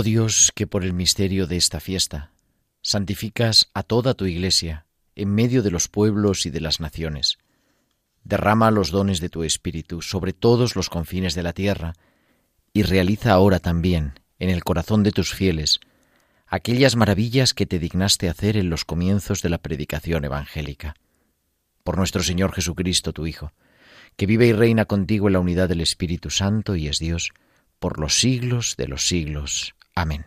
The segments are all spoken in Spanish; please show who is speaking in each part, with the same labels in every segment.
Speaker 1: Oh Dios, que por el misterio de esta fiesta santificas a toda tu Iglesia en medio de los pueblos y de las naciones. Derrama los dones de tu Espíritu sobre todos los confines de la tierra y realiza ahora también en el corazón de tus fieles aquellas maravillas que te dignaste hacer en los comienzos de la predicación evangélica. Por nuestro Señor Jesucristo, tu Hijo, que vive y reina contigo en la unidad del Espíritu Santo y es Dios, por los siglos de los siglos. Amén.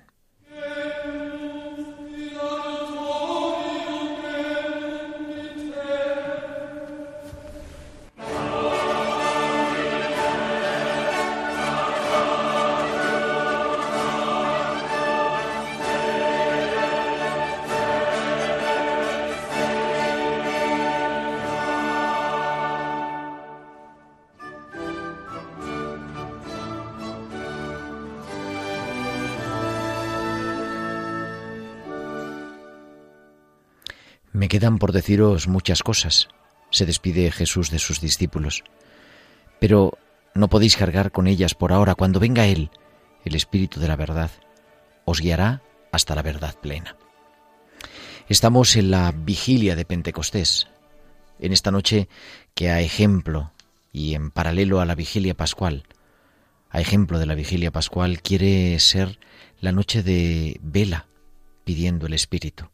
Speaker 1: Quedan por deciros muchas cosas, se despide Jesús de sus discípulos, pero no podéis cargar con ellas por ahora. Cuando venga Él, el Espíritu de la verdad, os guiará hasta la verdad plena. Estamos en la vigilia de Pentecostés, en esta noche que a ejemplo y en paralelo a la vigilia pascual, a ejemplo de la vigilia pascual, quiere ser la noche de vela pidiendo el Espíritu.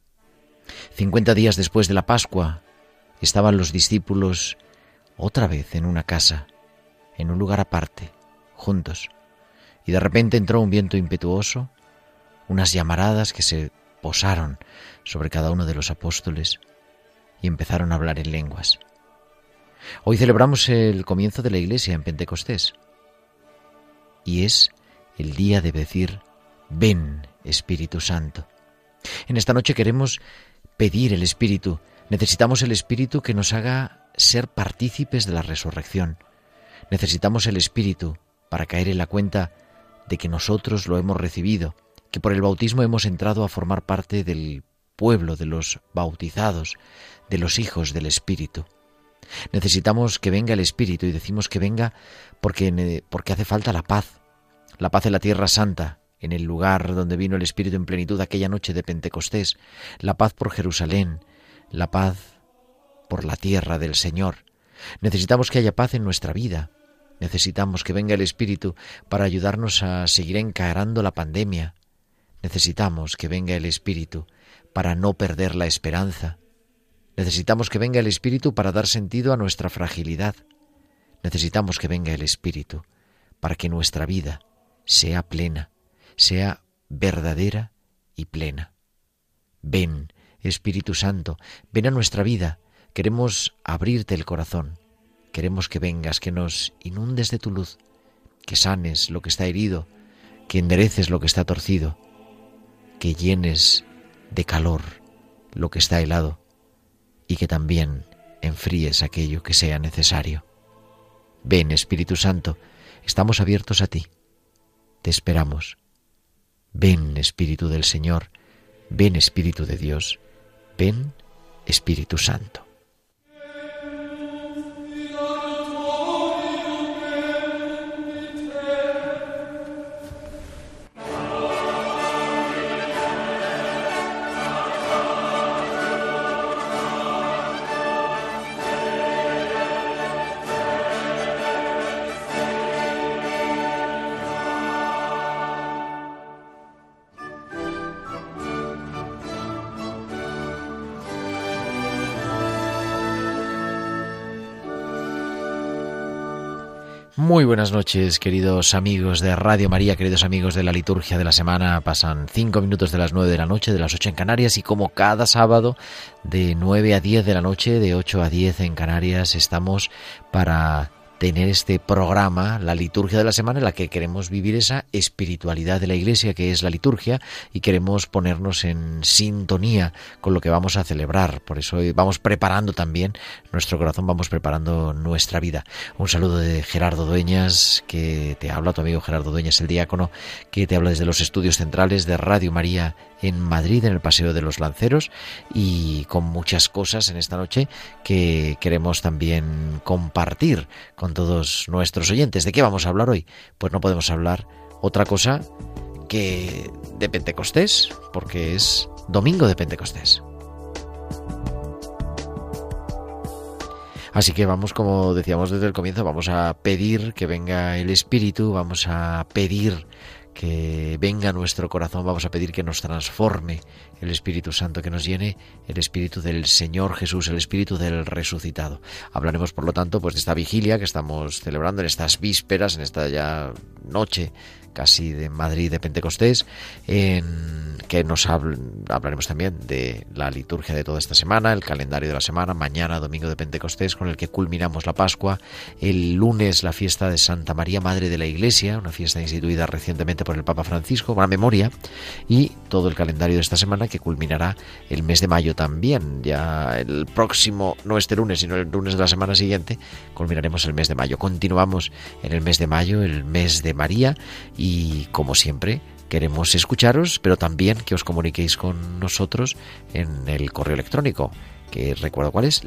Speaker 1: Cincuenta días después de la Pascua, estaban los discípulos otra vez en una casa, en un lugar aparte, juntos, y de repente entró un viento impetuoso, unas llamaradas que se posaron sobre cada uno de los apóstoles y empezaron a hablar en lenguas. Hoy celebramos el comienzo de la iglesia en Pentecostés y es el día de decir, ven Espíritu Santo. En esta noche queremos pedir el Espíritu. Necesitamos el Espíritu que nos haga ser partícipes de la resurrección. Necesitamos el Espíritu para caer en la cuenta de que nosotros lo hemos recibido, que por el bautismo hemos entrado a formar parte del pueblo de los bautizados, de los hijos del Espíritu. Necesitamos que venga el Espíritu y decimos que venga porque, porque hace falta la paz, la paz en la tierra santa, en el lugar donde vino el Espíritu en plenitud aquella noche de Pentecostés, la paz por Jerusalén, la paz por la tierra del Señor. Necesitamos que haya paz en nuestra vida. Necesitamos que venga el Espíritu para ayudarnos a seguir encarando la pandemia. Necesitamos que venga el Espíritu para no perder la esperanza. Necesitamos que venga el Espíritu para dar sentido a nuestra fragilidad. Necesitamos que venga el Espíritu para que nuestra vida sea plena sea verdadera y plena. Ven, Espíritu Santo, ven a nuestra vida. Queremos abrirte el corazón. Queremos que vengas, que nos inundes de tu luz, que sanes lo que está herido, que endereces lo que está torcido, que llenes de calor lo que está helado y que también enfríes aquello que sea necesario. Ven, Espíritu Santo, estamos abiertos a ti. Te esperamos. Ven Espíritu del Señor, ven Espíritu de Dios, ven Espíritu Santo. Muy buenas noches, queridos amigos de Radio María, queridos amigos de la liturgia de la semana. Pasan cinco minutos de las nueve de la noche, de las ocho en Canarias, y como cada sábado, de nueve a diez de la noche, de ocho a diez en Canarias, estamos para tener este programa, la liturgia de la semana, en la que queremos vivir esa espiritualidad de la Iglesia, que es la liturgia, y queremos ponernos en sintonía con lo que vamos a celebrar. Por eso vamos preparando también nuestro corazón, vamos preparando nuestra vida. Un saludo de Gerardo Dueñas, que te habla, tu amigo Gerardo Dueñas, el diácono, que te habla desde los estudios centrales de Radio María en Madrid, en el Paseo de los Lanceros, y con muchas cosas en esta noche que queremos también compartir con todos nuestros oyentes. ¿De qué vamos a hablar hoy? Pues no podemos hablar otra cosa que de Pentecostés, porque es domingo de Pentecostés. Así que vamos, como decíamos desde el comienzo, vamos a pedir que venga el Espíritu, vamos a pedir que venga nuestro corazón, vamos a pedir que nos transforme el Espíritu Santo, que nos llene el Espíritu del Señor Jesús, el Espíritu del resucitado. Hablaremos, por lo tanto, pues de esta vigilia que estamos celebrando en estas vísperas, en esta ya noche casi de Madrid de Pentecostés, en que nos hablaremos también de la liturgia de toda esta semana, el calendario de la semana, mañana domingo de Pentecostés con el que culminamos la Pascua, el lunes la fiesta de Santa María Madre de la Iglesia, una fiesta instituida recientemente por el Papa Francisco, una memoria, y todo el calendario de esta semana que culminará el mes de mayo también, ya el próximo, no este lunes, sino el lunes de la semana siguiente, culminaremos el mes de mayo. Continuamos en el mes de mayo, el mes de María, y como siempre, queremos escucharos, pero también que os comuniquéis con nosotros en el correo electrónico, que recuerdo cuál es,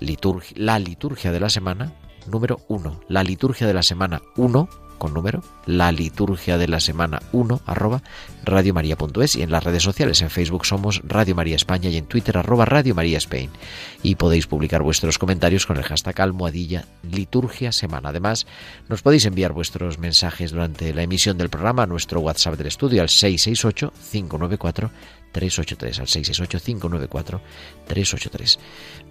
Speaker 1: la liturgia de la semana número 1, la liturgia de la semana 1 con número, la liturgia de la semana 1 arroba radiomaria.es y en las redes sociales, en Facebook somos Radio María España y en Twitter arroba Radio María Spain. Y podéis publicar vuestros comentarios con el hashtag almohadilla liturgia semana. Además, nos podéis enviar vuestros mensajes durante la emisión del programa a nuestro WhatsApp del estudio al 668 594 383 al 668-594-383.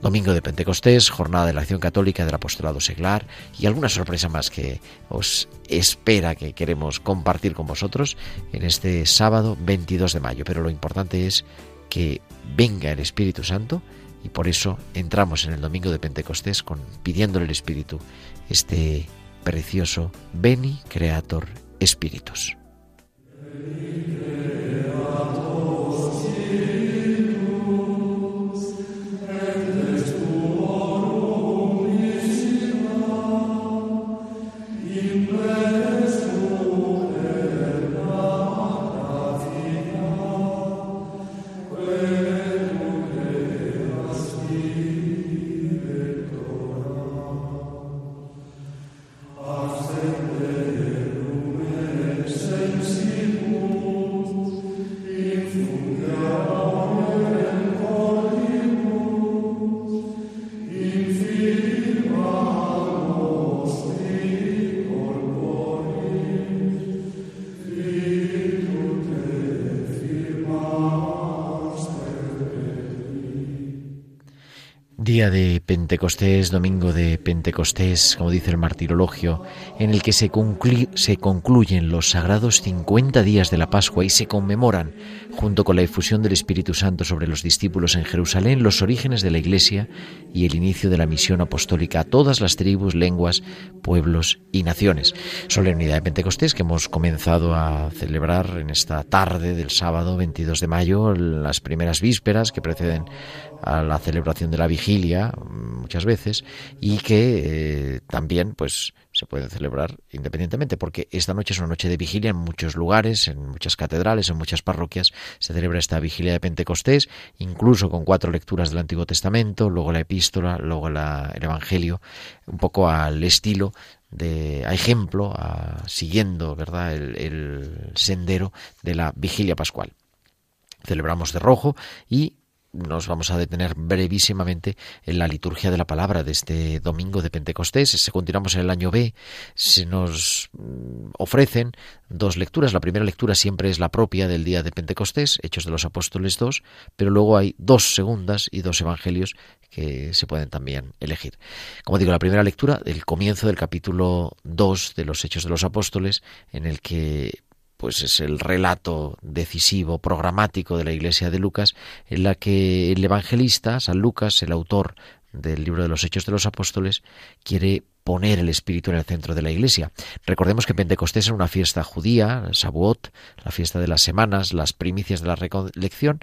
Speaker 1: Domingo de Pentecostés, jornada de la acción católica del apostolado seglar y alguna sorpresa más que os espera que queremos compartir con vosotros en este sábado 22 de mayo. Pero lo importante es que venga el Espíritu Santo y por eso entramos en el domingo de Pentecostés pidiéndole el Espíritu este precioso Beni Creator Espíritus. de Pentecostés, domingo de Pentecostés, como dice el martirologio, en el que se, se concluyen los sagrados 50 días de la Pascua y se conmemoran, junto con la efusión del Espíritu Santo sobre los discípulos en Jerusalén, los orígenes de la Iglesia y el inicio de la misión apostólica a todas las tribus, lenguas, pueblos y naciones. Solemnidad de Pentecostés que hemos comenzado a celebrar en esta tarde del sábado 22 de mayo, las primeras vísperas que preceden a la celebración de la vigilia muchas veces y que eh, también pues se pueden celebrar independientemente porque esta noche es una noche de vigilia en muchos lugares, en muchas catedrales, en muchas parroquias se celebra esta vigilia de Pentecostés, incluso con cuatro lecturas del Antiguo Testamento, luego la epístola, luego el Evangelio, un poco al estilo de a ejemplo, siguiendo verdad el sendero de la vigilia pascual. Celebramos de rojo y nos vamos a detener brevísimamente en la liturgia de la palabra de este domingo de Pentecostés. Si continuamos en el año B, se nos mm, ofrecen dos lecturas. La primera lectura siempre es la propia del día de Pentecostés, Hechos de los Apóstoles 2, pero luego hay dos segundas y dos evangelios que se pueden también elegir. Como digo, la primera lectura del comienzo del capítulo 2 de los Hechos de los Apóstoles, en el que pues es el relato decisivo, programático de la iglesia de Lucas, en la que el evangelista, San Lucas, el autor del libro de los Hechos de los Apóstoles, quiere poner el Espíritu en el centro de la Iglesia. Recordemos que Pentecostés es una fiesta judía, Shavuot, la fiesta de las semanas, las primicias de la recolección,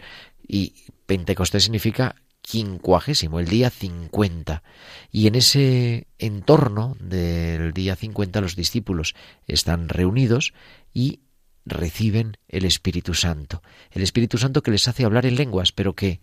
Speaker 1: y Pentecostés significa quincuagésimo, el día 50. Y en ese entorno del día 50 los discípulos están reunidos y reciben el Espíritu Santo. El Espíritu Santo que les hace hablar en lenguas, pero que,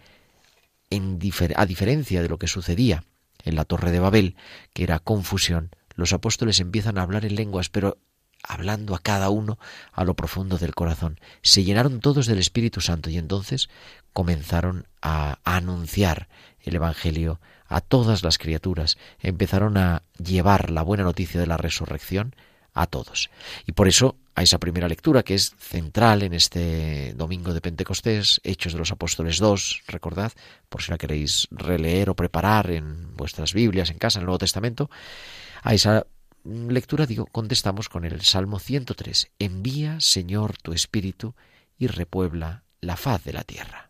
Speaker 1: a diferencia de lo que sucedía en la Torre de Babel, que era confusión, los apóstoles empiezan a hablar en lenguas, pero hablando a cada uno a lo profundo del corazón. Se llenaron todos del Espíritu Santo y entonces comenzaron a anunciar el Evangelio a todas las criaturas, empezaron a llevar la buena noticia de la resurrección a todos. Y por eso a esa primera lectura que es central en este domingo de Pentecostés, Hechos de los Apóstoles 2, recordad, por si la queréis releer o preparar en vuestras Biblias en casa, en el Nuevo Testamento, a esa lectura digo, contestamos con el Salmo 103, envía, Señor, tu Espíritu y repuebla la faz de la tierra.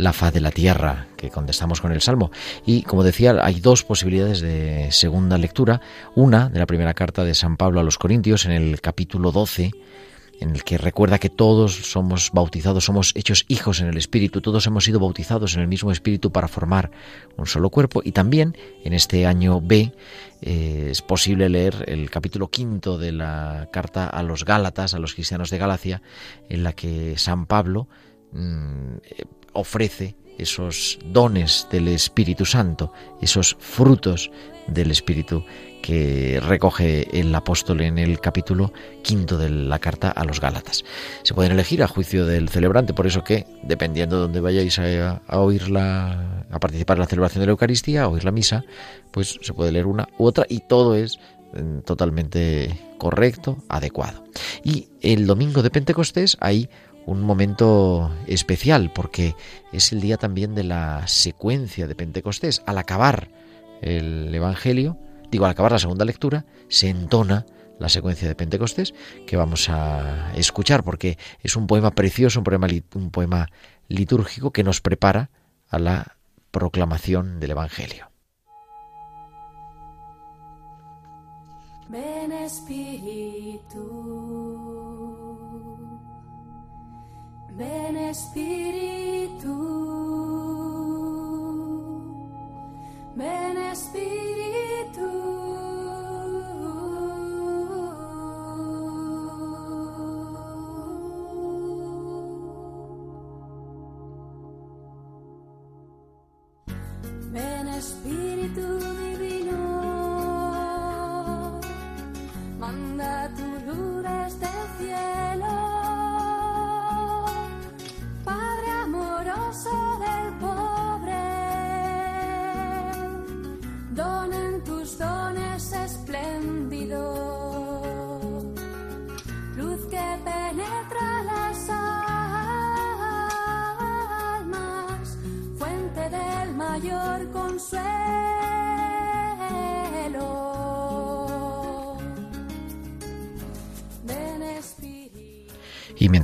Speaker 1: la faz de la tierra, que contestamos con el Salmo. Y como decía, hay dos posibilidades de segunda lectura. Una de la primera carta de San Pablo a los Corintios en el capítulo 12, en el que recuerda que todos somos bautizados, somos hechos hijos en el Espíritu, todos hemos sido bautizados en el mismo Espíritu para formar un solo cuerpo. Y también en este año B eh, es posible leer el capítulo quinto de la carta a los Gálatas, a los cristianos de Galacia, en la que San Pablo mm, ofrece esos dones del Espíritu Santo, esos frutos del Espíritu que recoge el apóstol en el capítulo quinto de la carta a los Gálatas. Se pueden elegir a juicio del celebrante, por eso que, dependiendo de dónde vayáis a, la, a participar en la celebración de la Eucaristía, a oír la misa, pues se puede leer una u otra y todo es mm, totalmente correcto, adecuado. Y el domingo de Pentecostés hay un momento especial porque es el día también de la secuencia de Pentecostés. Al acabar el Evangelio, digo, al acabar la segunda lectura, se entona la secuencia de Pentecostés que vamos a escuchar porque es un poema precioso, un poema, litúrgico que nos prepara a la proclamación del Evangelio.
Speaker 2: Espíritu, ven Espíritu, ven Espíritu. Ven Espíritu Divino, manda tu luz desde el cielo,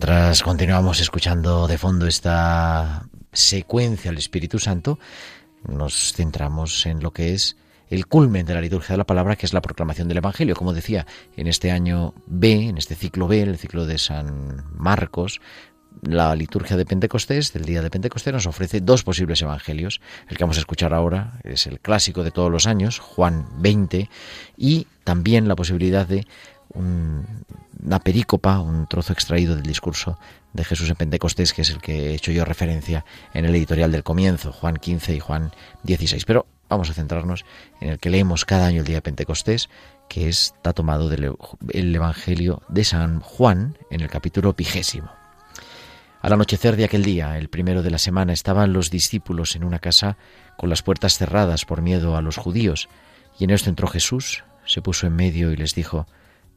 Speaker 1: mientras continuamos escuchando de fondo esta secuencia al Espíritu Santo, nos centramos en lo que es el culmen de la liturgia de la palabra, que es la proclamación del Evangelio. Como decía, en este año B, en este ciclo B, el ciclo de San Marcos, la liturgia de Pentecostés, del día de Pentecostés, nos ofrece dos posibles evangelios. El que vamos a escuchar ahora es el clásico de todos los años, Juan 20, y también la posibilidad de una perícopa, un trozo extraído del discurso de Jesús en Pentecostés, que es el que he hecho yo referencia en el editorial del comienzo, Juan 15 y Juan 16. Pero vamos a centrarnos en el que leemos cada año el día de Pentecostés, que está tomado del Evangelio de San Juan en el capítulo vigésimo. Al anochecer de aquel día, el primero de la semana, estaban los discípulos en una casa con las puertas cerradas por miedo a los judíos, y en esto entró Jesús, se puso en medio y les dijo,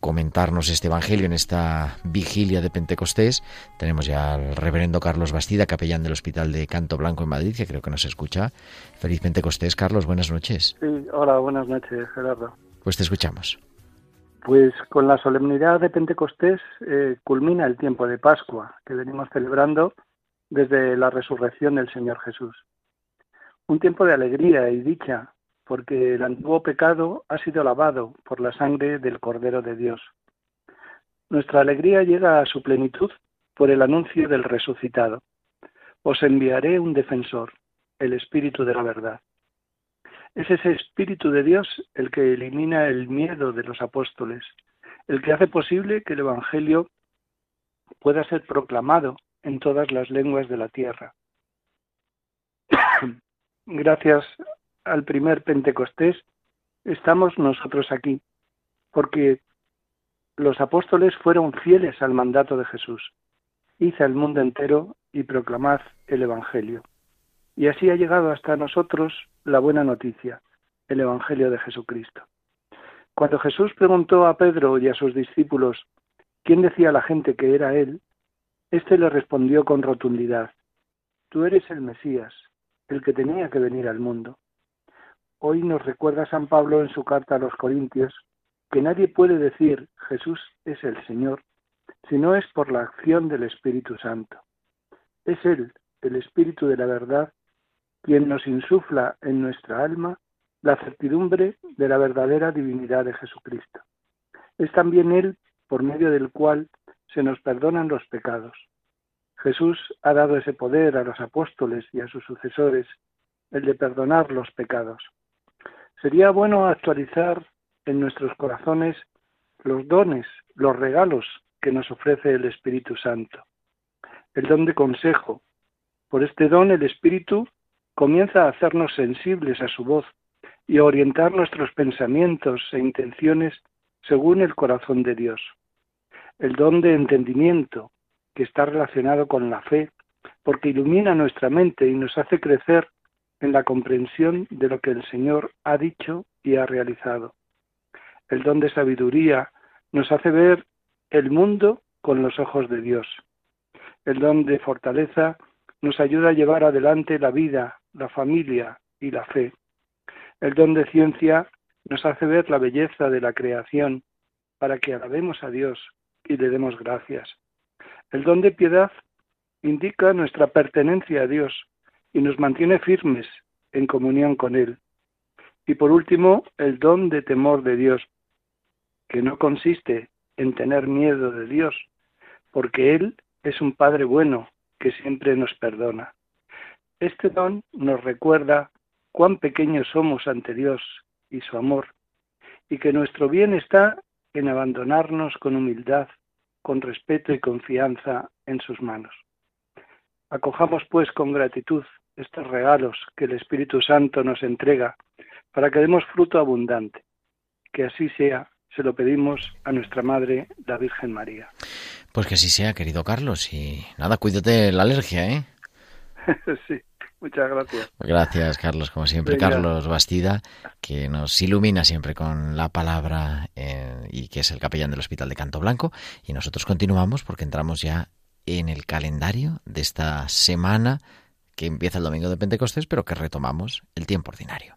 Speaker 1: comentarnos este Evangelio en esta vigilia de Pentecostés. Tenemos ya al reverendo Carlos Bastida, capellán del Hospital de Canto Blanco en Madrid, que creo que nos escucha. Feliz Pentecostés, Carlos, buenas noches.
Speaker 3: Sí, hola, buenas noches, Gerardo.
Speaker 1: Pues te escuchamos.
Speaker 3: Pues con la solemnidad de Pentecostés eh, culmina el tiempo de Pascua que venimos celebrando desde la resurrección del Señor Jesús. Un tiempo de alegría y dicha porque el antiguo pecado ha sido lavado por la sangre del Cordero de Dios. Nuestra alegría llega a su plenitud por el anuncio del resucitado. Os enviaré un defensor, el Espíritu de la verdad. Es ese Espíritu de Dios el que elimina el miedo de los apóstoles, el que hace posible que el Evangelio pueda ser proclamado en todas las lenguas de la tierra. Gracias al primer Pentecostés, estamos nosotros aquí, porque los apóstoles fueron fieles al mandato de Jesús. Hice al mundo entero y proclamad el Evangelio. Y así ha llegado hasta nosotros la buena noticia, el Evangelio de Jesucristo. Cuando Jesús preguntó a Pedro y a sus discípulos quién decía la gente que era él, éste le respondió con rotundidad, Tú eres el Mesías, el que tenía que venir al mundo. Hoy nos recuerda San Pablo en su carta a los Corintios que nadie puede decir Jesús es el Señor si no es por la acción del Espíritu Santo. Es Él, el Espíritu de la verdad, quien nos insufla en nuestra alma la certidumbre de la verdadera divinidad de Jesucristo. Es también Él por medio del cual se nos perdonan los pecados. Jesús ha dado ese poder a los apóstoles y a sus sucesores, el de perdonar los pecados. Sería bueno actualizar en nuestros corazones los dones, los regalos que nos ofrece el Espíritu Santo. El don de consejo. Por este don el Espíritu comienza a hacernos sensibles a su voz y a orientar nuestros pensamientos e intenciones según el corazón de Dios. El don de entendimiento, que está relacionado con la fe, porque ilumina nuestra mente y nos hace crecer en la comprensión de lo que el Señor ha dicho y ha realizado. El don de sabiduría nos hace ver el mundo con los ojos de Dios. El don de fortaleza nos ayuda a llevar adelante la vida, la familia y la fe. El don de ciencia nos hace ver la belleza de la creación para que alabemos a Dios y le demos gracias. El don de piedad indica nuestra pertenencia a Dios y nos mantiene firmes en comunión con Él. Y por último, el don de temor de Dios, que no consiste en tener miedo de Dios, porque Él es un Padre bueno que siempre nos perdona. Este don nos recuerda cuán pequeños somos ante Dios y su amor, y que nuestro bien está en abandonarnos con humildad, con respeto y confianza en sus manos. Acojamos pues con gratitud estos regalos que el Espíritu Santo nos entrega para que demos fruto abundante. Que así sea, se lo pedimos a nuestra Madre, la Virgen María.
Speaker 1: Pues que así sea, querido Carlos. Y nada, cuídate la alergia, ¿eh?
Speaker 3: sí, muchas gracias.
Speaker 1: Gracias, Carlos, como siempre.
Speaker 3: Venga.
Speaker 1: Carlos Bastida, que nos ilumina siempre con la palabra eh, y que es el capellán del Hospital de Canto Blanco. Y nosotros continuamos porque entramos ya en el calendario de esta semana que empieza el domingo de Pentecostés, pero que retomamos el tiempo ordinario.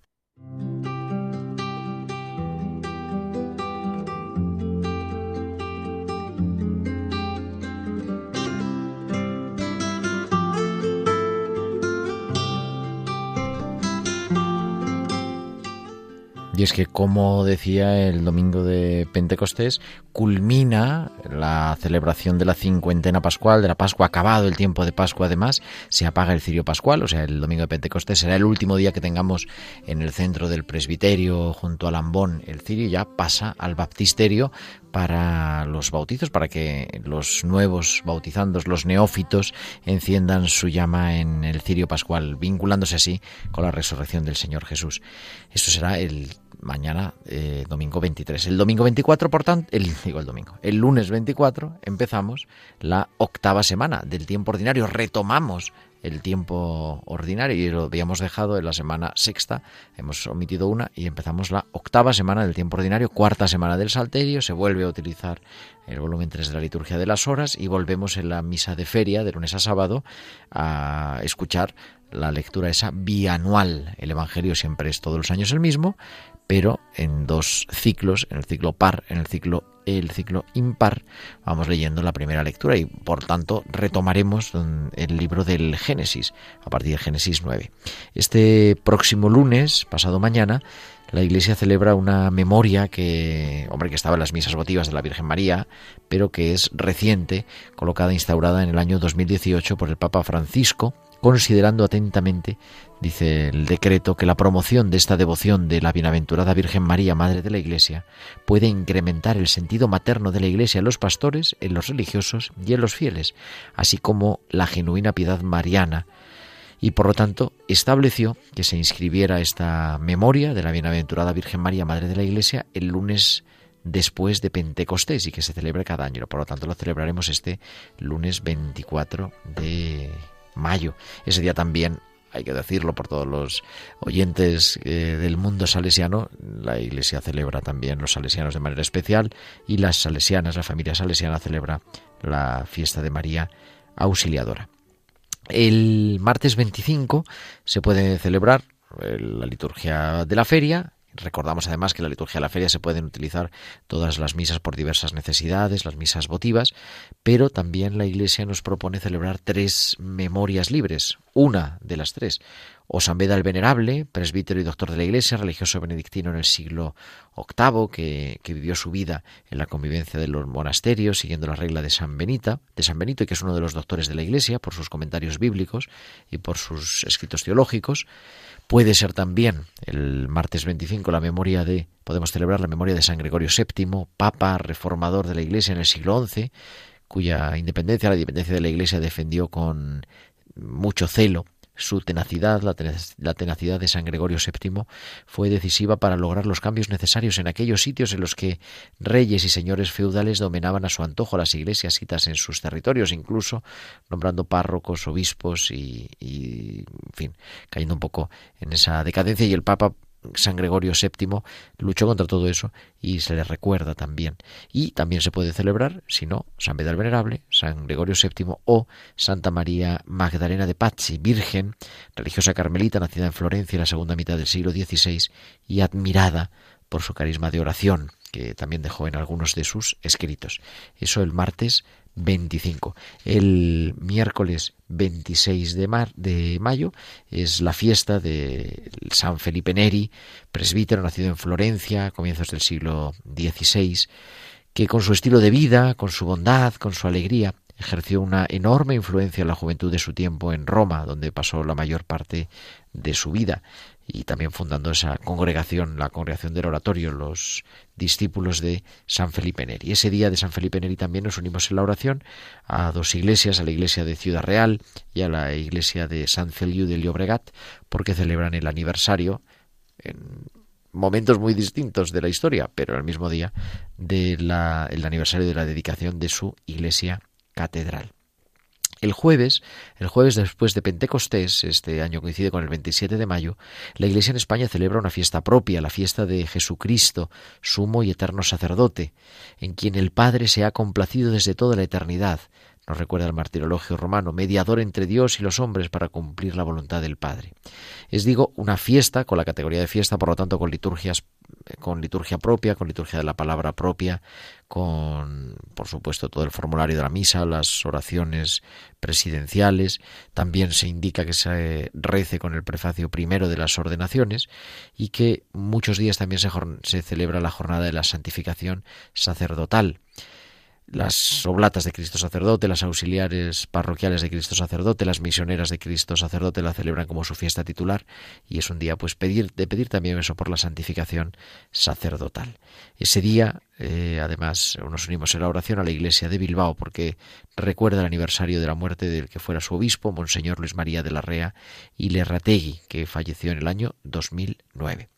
Speaker 1: Y es que, como decía, el domingo de Pentecostés culmina la celebración de la cincuentena pascual, de la Pascua, acabado el tiempo de Pascua además, se apaga el cirio pascual, o sea, el domingo de Pentecostés será el último día que tengamos en el centro del presbiterio, junto al ambón, el cirio, ya pasa al baptisterio para los bautizos, para que los nuevos bautizandos, los neófitos, enciendan su llama en el cirio pascual, vinculándose así con la resurrección del Señor Jesús. Eso será el mañana, eh, domingo 23. El domingo 24, por tanto, el, digo el domingo, el lunes 24 empezamos la octava semana del tiempo ordinario, retomamos el tiempo ordinario y lo habíamos dejado en la semana sexta, hemos omitido una y empezamos la octava semana del tiempo ordinario, cuarta semana del Salterio, se vuelve a utilizar el volumen 3 de la liturgia de las horas y volvemos en la misa de feria de lunes a sábado a escuchar la lectura esa bianual. El Evangelio siempre es todos los años el mismo, pero en dos ciclos, en el ciclo par, en el ciclo el ciclo impar, vamos leyendo la primera lectura y por tanto retomaremos el libro del Génesis a partir de Génesis 9. Este próximo lunes, pasado mañana, la Iglesia celebra una memoria que, hombre, que estaba en las misas votivas de la Virgen María, pero que es reciente, colocada, instaurada en el año 2018 por el Papa Francisco, considerando atentamente, dice el decreto, que la promoción de esta devoción de la bienaventurada Virgen María, Madre de la Iglesia, puede incrementar el sentido materno de la Iglesia en los pastores, en los religiosos y en los fieles, así como la genuina piedad mariana, y por lo tanto estableció que se inscribiera esta memoria de la bienaventurada Virgen María, Madre de la Iglesia, el lunes después de Pentecostés y que se celebre cada año. Por lo tanto, lo celebraremos este lunes 24 de mayo. Ese día también, hay que decirlo por todos los oyentes eh, del mundo salesiano, la Iglesia celebra también los salesianos de manera especial y las salesianas, la familia salesiana celebra la fiesta de María Auxiliadora. El martes 25 se puede celebrar eh, la liturgia de la feria, Recordamos además que la liturgia de la feria se pueden utilizar todas las misas por diversas necesidades, las misas votivas, pero también la Iglesia nos propone celebrar tres memorias libres, una de las tres. O San Beda el Venerable, presbítero y doctor de la Iglesia, religioso benedictino en el siglo VIII, que, que, vivió su vida en la convivencia de los monasterios, siguiendo la regla de San Benita, de San Benito, y que es uno de los doctores de la Iglesia por sus comentarios bíblicos y por sus escritos teológicos. Puede ser también el martes 25 la memoria de, podemos celebrar la memoria de San Gregorio VII, Papa reformador de la Iglesia en el siglo XI, cuya independencia, la independencia de la Iglesia defendió con mucho celo su tenacidad, la tenacidad de San Gregorio VII, fue decisiva para lograr los cambios necesarios en aquellos sitios en los que reyes y señores feudales dominaban a su antojo las iglesias citas en sus territorios, incluso nombrando párrocos, obispos y, y en fin, cayendo un poco en esa decadencia. Y el Papa San Gregorio VII luchó contra todo eso y se le recuerda también. Y también se puede celebrar, si no, San Beda el Venerable, San Gregorio VII o Santa María Magdalena de Pazzi, virgen, religiosa carmelita, nacida en Florencia en la segunda mitad del siglo XVI y admirada por su carisma de oración, que también dejó en algunos de sus escritos. Eso el martes 25. El miércoles 26 de, mar, de mayo es la fiesta de San Felipe Neri, presbítero nacido en Florencia a comienzos del siglo XVI, que con su estilo de vida, con su bondad, con su alegría, ejerció una enorme influencia en la juventud de su tiempo en Roma, donde pasó la mayor parte de su vida y también fundando esa congregación, la congregación del oratorio, los discípulos de San Felipe Neri. Ese día de San Felipe Neri también nos unimos en la oración a dos iglesias, a la iglesia de Ciudad Real y a la iglesia de San Feliu de Llobregat, porque celebran el aniversario en momentos muy distintos de la historia, pero el mismo día del aniversario de la dedicación de su iglesia catedral. El jueves, el jueves después de Pentecostés, este año coincide con el 27 de mayo, la Iglesia en España celebra una fiesta propia, la fiesta de Jesucristo, sumo y eterno sacerdote, en quien el Padre se ha complacido desde toda la eternidad, nos recuerda el martirologio romano, mediador entre Dios y los hombres para cumplir la voluntad del Padre. Es, digo, una fiesta con la categoría de fiesta, por lo tanto, con liturgias con liturgia propia, con liturgia de la palabra propia, con, por supuesto, todo el formulario de la misa, las oraciones presidenciales. También se indica que se rece con el prefacio primero de las ordenaciones y que muchos días también se celebra la jornada de la santificación sacerdotal las oblatas de Cristo sacerdote, las auxiliares parroquiales de Cristo sacerdote, las misioneras de Cristo sacerdote la celebran como su fiesta titular y es un día pues de pedir también eso por la santificación sacerdotal. Ese día eh, además nos unimos en la oración a la iglesia de Bilbao porque recuerda el aniversario de la muerte del que fuera su obispo, Monseñor Luis María de la Rea y Lerrategui, que falleció en el año 2009.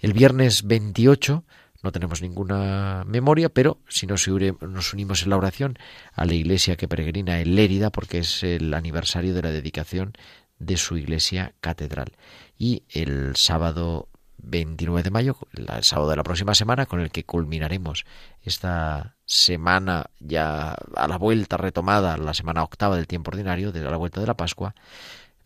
Speaker 1: El viernes 28 no tenemos ninguna memoria, pero si nos, unimos en la oración a la iglesia que peregrina en Lérida, porque es el aniversario de la dedicación de su iglesia catedral. Y el sábado 29 de mayo, el sábado de la próxima semana, con el que culminaremos esta semana ya a la vuelta retomada, la semana octava del tiempo ordinario, de la vuelta de la Pascua,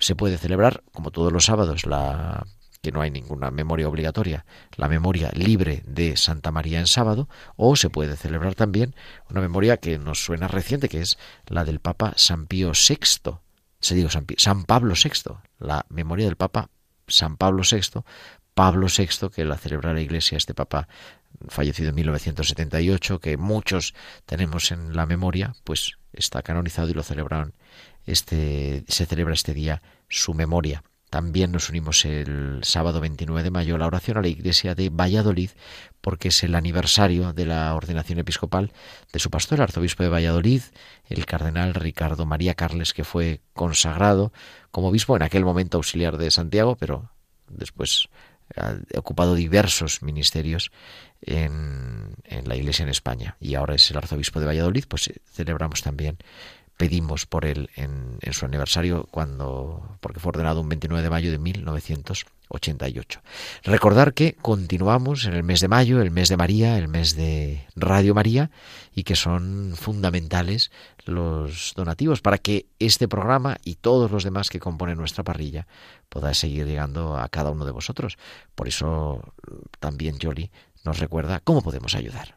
Speaker 1: se puede celebrar, como todos los sábados, la que no hay ninguna memoria obligatoria, la memoria libre de Santa María en sábado, o se puede celebrar también una memoria que nos suena reciente, que es la del Papa San Pío VI, se digo San, San Pablo VI, la memoria del Papa San Pablo VI, Pablo VI, que la celebra la Iglesia, este Papa fallecido en 1978, que muchos tenemos en la memoria, pues está canonizado y lo celebraron este se celebra este día su memoria. También nos unimos el sábado 29 de mayo a la oración a la iglesia de Valladolid porque es el aniversario de la ordenación episcopal de su pastor, el arzobispo de Valladolid, el cardenal Ricardo María Carles, que fue consagrado como obispo en aquel momento auxiliar de Santiago, pero después ha ocupado diversos ministerios en, en la iglesia en España. Y ahora es el arzobispo de Valladolid, pues celebramos también pedimos por él en, su aniversario cuando porque fue ordenado un 29 de mayo de 1988. Recordar que continuamos en el mes de mayo, el mes de María, el mes de Radio María y que son fundamentales los donativos para que este programa y todos los demás que componen nuestra parrilla pueda seguir llegando a cada uno de vosotros. Por eso también Jolly nos recuerda cómo podemos ayudar.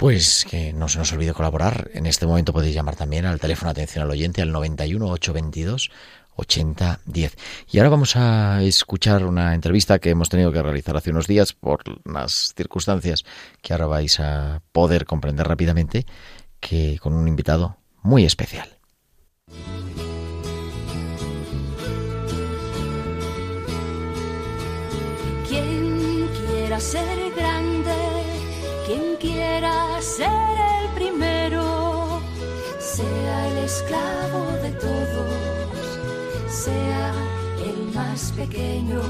Speaker 1: Pues que no se nos olvide colaborar. En este momento podéis llamar también al teléfono atención al oyente al 91 822 8010. Y ahora vamos a escuchar una entrevista que hemos tenido que realizar hace unos días por las circunstancias que ahora vais a poder comprender rápidamente, que con un invitado muy especial.
Speaker 2: Quien quiera ser quien quiera ser el primero, sea el esclavo de todos, sea el más pequeño.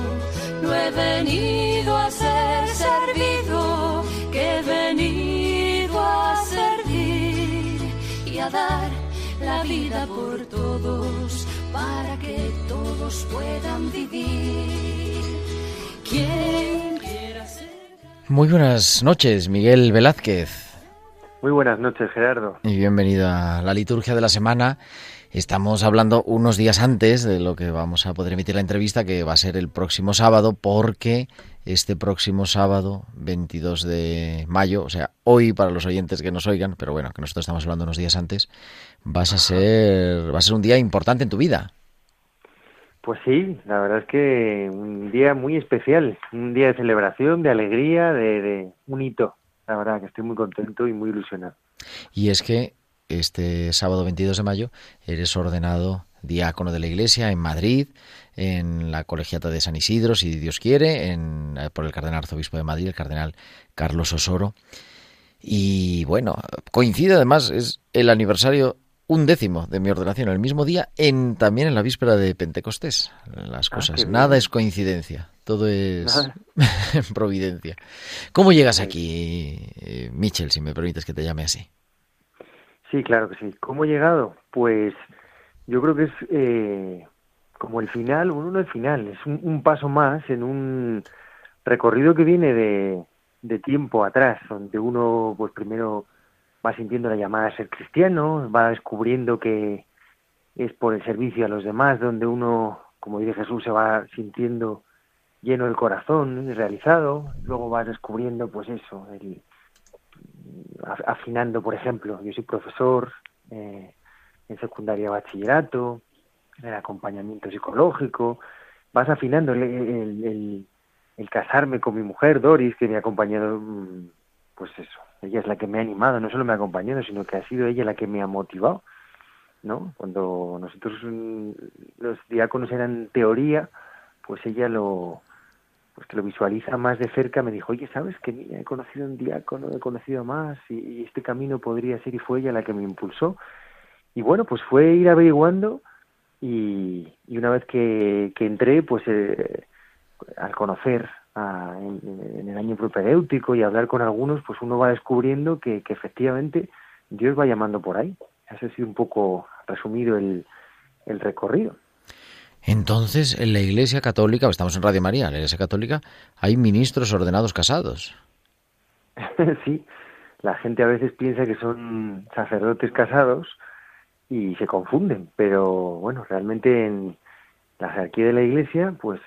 Speaker 2: No he venido a ser servido, que he venido a servir y a dar la vida por todos para que todos puedan vivir. ¿Quién?
Speaker 1: Muy buenas noches, Miguel Velázquez.
Speaker 4: Muy buenas noches, Gerardo.
Speaker 1: Y bienvenido a la liturgia de la semana. Estamos hablando unos días antes de lo que vamos a poder emitir la entrevista, que va a ser el próximo sábado, porque este próximo sábado, 22 de mayo, o sea, hoy para los oyentes que nos oigan, pero bueno, que nosotros estamos hablando unos días antes, vas a ser, va a ser un día importante en tu vida.
Speaker 4: Pues sí, la verdad es que un día muy especial, un día de celebración, de alegría, de, un hito. La verdad que estoy muy contento y muy ilusionado.
Speaker 1: Y es que este sábado 22 de mayo eres ordenado diácono de la Iglesia en Madrid, en la colegiata de San Isidro, si Dios quiere, en, eh, por el cardenal arzobispo de Madrid, el cardenal Carlos Osoro. Y bueno, coincide además, es el aniversario un décimo de mi ordenación, el mismo día, en también en la víspera de Pentecostés. Las
Speaker 4: Ah,
Speaker 1: cosas, nada es coincidencia, todo es providencia. ¿Cómo llegas aquí, eh, Michel, si me permites que te llame así?
Speaker 4: Sí, claro que sí. ¿Cómo he llegado? Pues yo creo que es eh, como el final, bueno, no el final, es un, un paso más en un recorrido que viene de, de tiempo atrás, donde uno pues primero va sintiendo la llamada a ser cristiano, va descubriendo que es por el servicio a los demás donde uno, como dice Jesús, se va sintiendo lleno del corazón, realizado, luego va descubriendo pues eso, el, af- afinando, por ejemplo, yo soy profesor eh, en secundaria bachillerato, en el acompañamiento psicológico, vas afinando el, el- el- el casarme con mi mujer Doris, que me ha acompañado, mm, pues eso, ella es la que me ha animado, no solo me ha acompañado, sino que ha sido ella la que me ha motivado, ¿no? Cuando nosotros mm, los diáconos eran teoría, pues ella lo pues que lo visualiza más de cerca, me dijo, oye, ¿sabes que he conocido un diácono, he conocido más y, este camino podría ser y fue ella la que me impulsó. Y bueno, pues fue ir averiguando y, una vez que, que entré, pues eh, al conocer a- en, en el año propedéutico y hablar con algunos, pues uno va descubriendo que, que efectivamente Dios va llamando por ahí. Ese ha sido un poco resumido el, el recorrido.
Speaker 1: Entonces, en la Iglesia Católica, estamos en Radio María, en la Iglesia Católica hay ministros ordenados casados.
Speaker 4: sí, la gente a veces piensa que son sacerdotes casados y se confunden, pero bueno, realmente en la jerarquía de la Iglesia, pues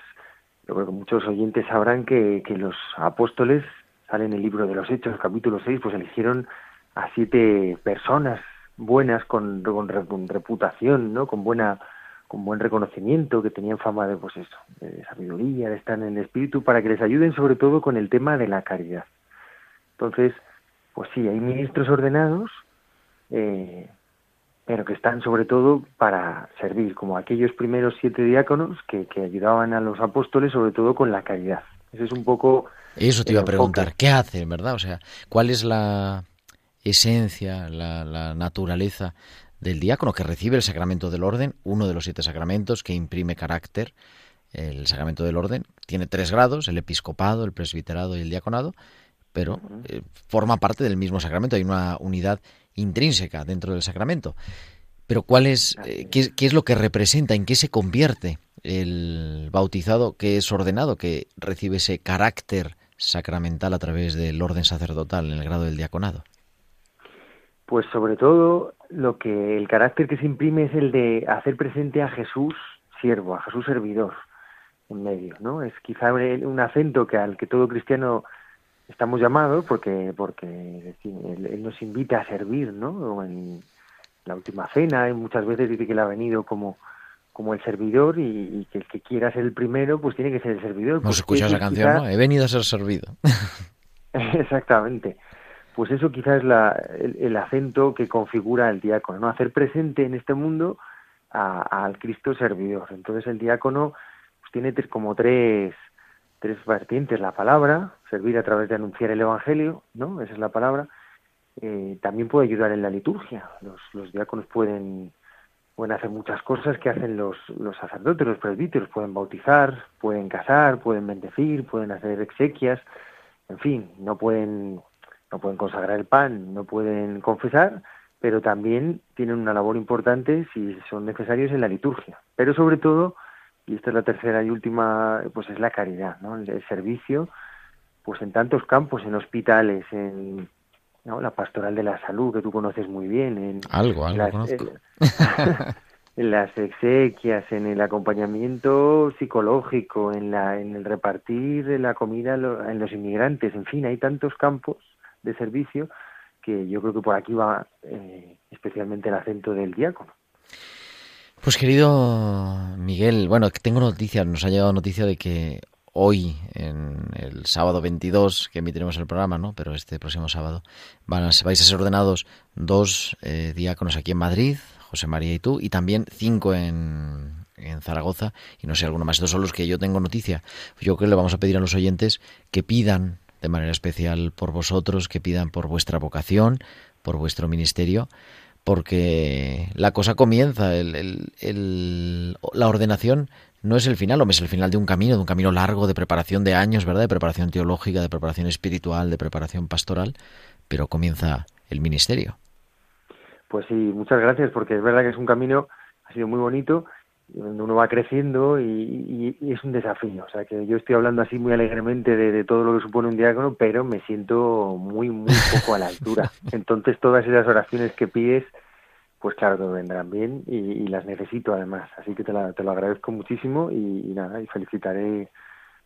Speaker 4: yo creo que muchos oyentes sabrán que, que los apóstoles, sale en el libro de los Hechos, capítulo 6, pues eligieron a siete personas buenas con, con, re- con reputación, ¿no? Con buena con buen reconocimiento, que tenían fama de pues eso, de sabiduría, de estar en el espíritu, para que les ayuden sobre todo con el tema de la caridad. Entonces, pues sí, hay ministros ordenados, eh, pero que están sobre todo para servir, como aquellos primeros siete diáconos que, que ayudaban a los apóstoles sobre todo con la caridad. Ese es un poco...
Speaker 1: Eso te iba a preguntar,
Speaker 4: enfoque.
Speaker 1: ¿qué hacen, verdad? O sea, ¿cuál es la esencia, la, la naturaleza del diácono que recibe el sacramento del orden, uno de los siete sacramentos que imprime carácter, el sacramento del orden, tiene tres grados, el episcopado, el presbiterado y el diaconado, pero eh, forma parte del mismo sacramento, hay una unidad intrínseca dentro del sacramento. Pero ¿cuál es, eh, qué, qué es lo que representa, en qué se convierte el bautizado que es ordenado, que recibe ese carácter sacramental a través del orden sacerdotal en el grado del diaconado?
Speaker 4: Pues sobre todo lo que el carácter que se imprime es el de hacer presente a Jesús siervo, a Jesús servidor en medio, ¿no? Es quizá un un acento que al que todo cristiano estamos llamados porque porque decir, él, él nos invita a servir, ¿no? En la última cena y muchas veces dice que él ha venido como como el servidor y, y que el que quiera ser el primero pues tiene que ser el servidor.
Speaker 1: Hemos
Speaker 4: Pues
Speaker 1: escuchado esa canción, ¿no? He venido a ser servido.
Speaker 4: Exactamente. Pues eso quizás es la, el, el acento que configura el diácono, ¿no? Hacer presente en este mundo a- al Cristo servidor. Entonces el diácono pues, tiene como tres, tres vertientes, la palabra, servir a través de anunciar el Evangelio, ¿no? Esa es la palabra. Eh, también puede ayudar en la liturgia. Los, los diáconos pueden, pueden hacer muchas cosas que hacen los, los sacerdotes, los presbíteros. Pueden bautizar, pueden casar, pueden bendecir, pueden hacer exequias. En fin, no pueden, no pueden consagrar el pan, no pueden confesar, pero también tienen una labor importante si son necesarios en la liturgia. Pero sobre todo, y esta es la tercera y última, pues es la caridad, ¿no? El, servicio, pues en tantos campos, en hospitales, en la pastoral de la salud, que tú conoces muy bien. En,
Speaker 1: algo, algo
Speaker 4: las,
Speaker 1: conozco.
Speaker 4: en las exequias, en el acompañamiento psicológico, en, la, en el repartir de la comida en los inmigrantes, en fin, hay tantos campos de servicio que yo creo que por aquí va eh, especialmente el acento del diácono.
Speaker 1: Pues querido Miguel, bueno, tengo noticia, nos ha llegado noticia de que hoy, en el sábado 22, que emitiremos el programa, ¿no? Pero este próximo sábado, van a, vais a ser ordenados dos eh, diáconos aquí en Madrid, José María y tú, y también cinco en, en Zaragoza, y no sé, alguno más. Estos son los que yo tengo noticia. Yo creo que le vamos a pedir a los oyentes que pidan de manera especial por vosotros, que pidan por vuestra vocación, por vuestro ministerio, porque la cosa comienza, el, la ordenación no es el final, o es el final de un camino, de un camino largo de preparación de años, ¿verdad? De preparación teológica, de preparación espiritual, de preparación pastoral, pero comienza el ministerio.
Speaker 4: Pues sí, muchas gracias, porque es verdad que es un camino, ha sido muy bonito, uno va creciendo y, es un desafío. O sea, que yo estoy hablando así muy alegremente de, de, todo lo que supone un diácono, pero me siento muy, muy poco a la altura. Entonces, todas esas oraciones que pides, pues claro que vendrán bien y, las necesito además. Así que te, te lo agradezco muchísimo y, nada, y felicitaré